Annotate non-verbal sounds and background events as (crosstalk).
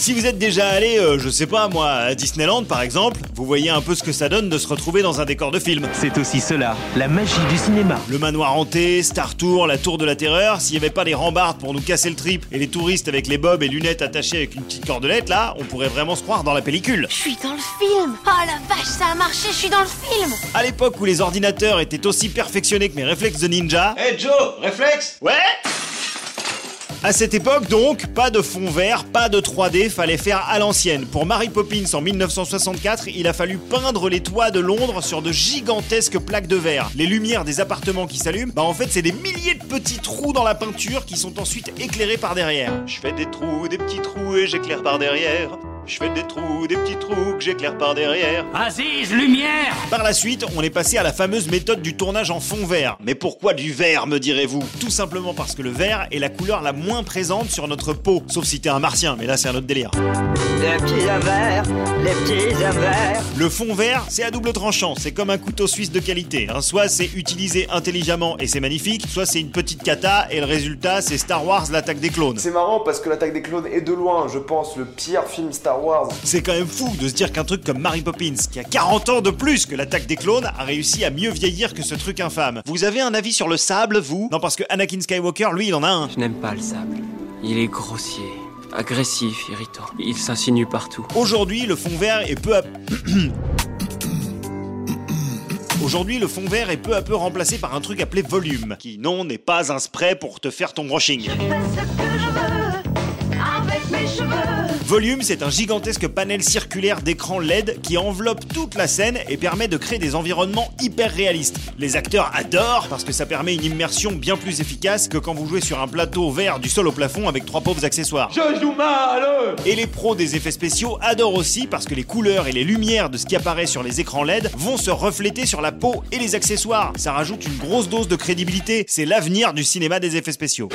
Si vous êtes déjà allé, euh, je sais pas moi, à Disneyland par exemple, vous voyez un peu ce que ça donne de se retrouver dans un décor de film. C'est aussi cela, la magie du cinéma. Le manoir hanté, Star Tour, la tour de la terreur, s'il n'y avait pas des rambardes pour nous casser le trip et les touristes avec les bobs et lunettes attachées avec une petite cordelette là, on pourrait vraiment se croire dans la pellicule. Je suis dans le film Oh la vache, ça a marché, je suis dans le film À l'époque où les ordinateurs étaient aussi perfectionnés que mes réflexes de ninja. Hey Joe, réflexe? Ouais? À cette époque donc, pas de fond vert, pas de 3D, fallait faire à l'ancienne. Pour Mary Poppins en 1964, il a fallu peindre les toits de Londres sur de gigantesques plaques de verre. Les lumières des appartements qui s'allument, bah en fait c'est des milliers de petits trous dans la peinture qui sont ensuite éclairés par derrière. Je fais des trous, des petits trous et j'éclaire par derrière. Je fais des trous, des petits trous que j'éclaire par derrière. Aziz, lumière Par la suite, on est passé à la fameuse méthode du tournage en fond vert. Mais pourquoi du vert, me direz-vous? Tout simplement parce que le vert est la couleur la moins présente sur notre peau. Sauf si t'es un martien, mais là c'est un autre délire. Les petits verts, les petits verts. Le fond vert, c'est à double tranchant, c'est comme un couteau suisse de qualité. hein. Soit c'est utilisé intelligemment et c'est magnifique, soit c'est une petite cata et le résultat c'est Star Wars l'attaque des clones. C'est marrant parce que l'attaque des clones est de loin, je pense, le pire film Star Wars. C'est quand même fou de se dire qu'un truc comme Mary Poppins, qui a 40 ans de plus que l'attaque des clones, a réussi à mieux vieillir que ce truc infâme. Vous avez un avis sur le sable, vous? Non, parce que Anakin Skywalker, lui, il en a un. Je n'aime pas le sable. Il est grossier, agressif, irritant. Il s'insinue partout. Aujourd'hui, le fond vert est peu à... (coughs) Aujourd'hui, le fond vert est peu à peu remplacé par un truc appelé volume, qui non n'est pas un spray pour te faire ton brushing. Volume, c'est un gigantesque panel circulaire d'écran LED qui enveloppe toute la scène et permet de créer des environnements hyper réalistes. Les acteurs adorent parce que ça permet une immersion bien plus efficace que quand vous jouez sur un plateau vert du sol au plafond avec trois pauvres accessoires. Je joue mal Et les pros des effets spéciaux adorent aussi parce que les couleurs et les lumières de ce qui apparaît sur les écrans LED vont se refléter sur la peau et les accessoires. Ça rajoute une grosse dose de crédibilité. C'est l'avenir du cinéma des effets spéciaux.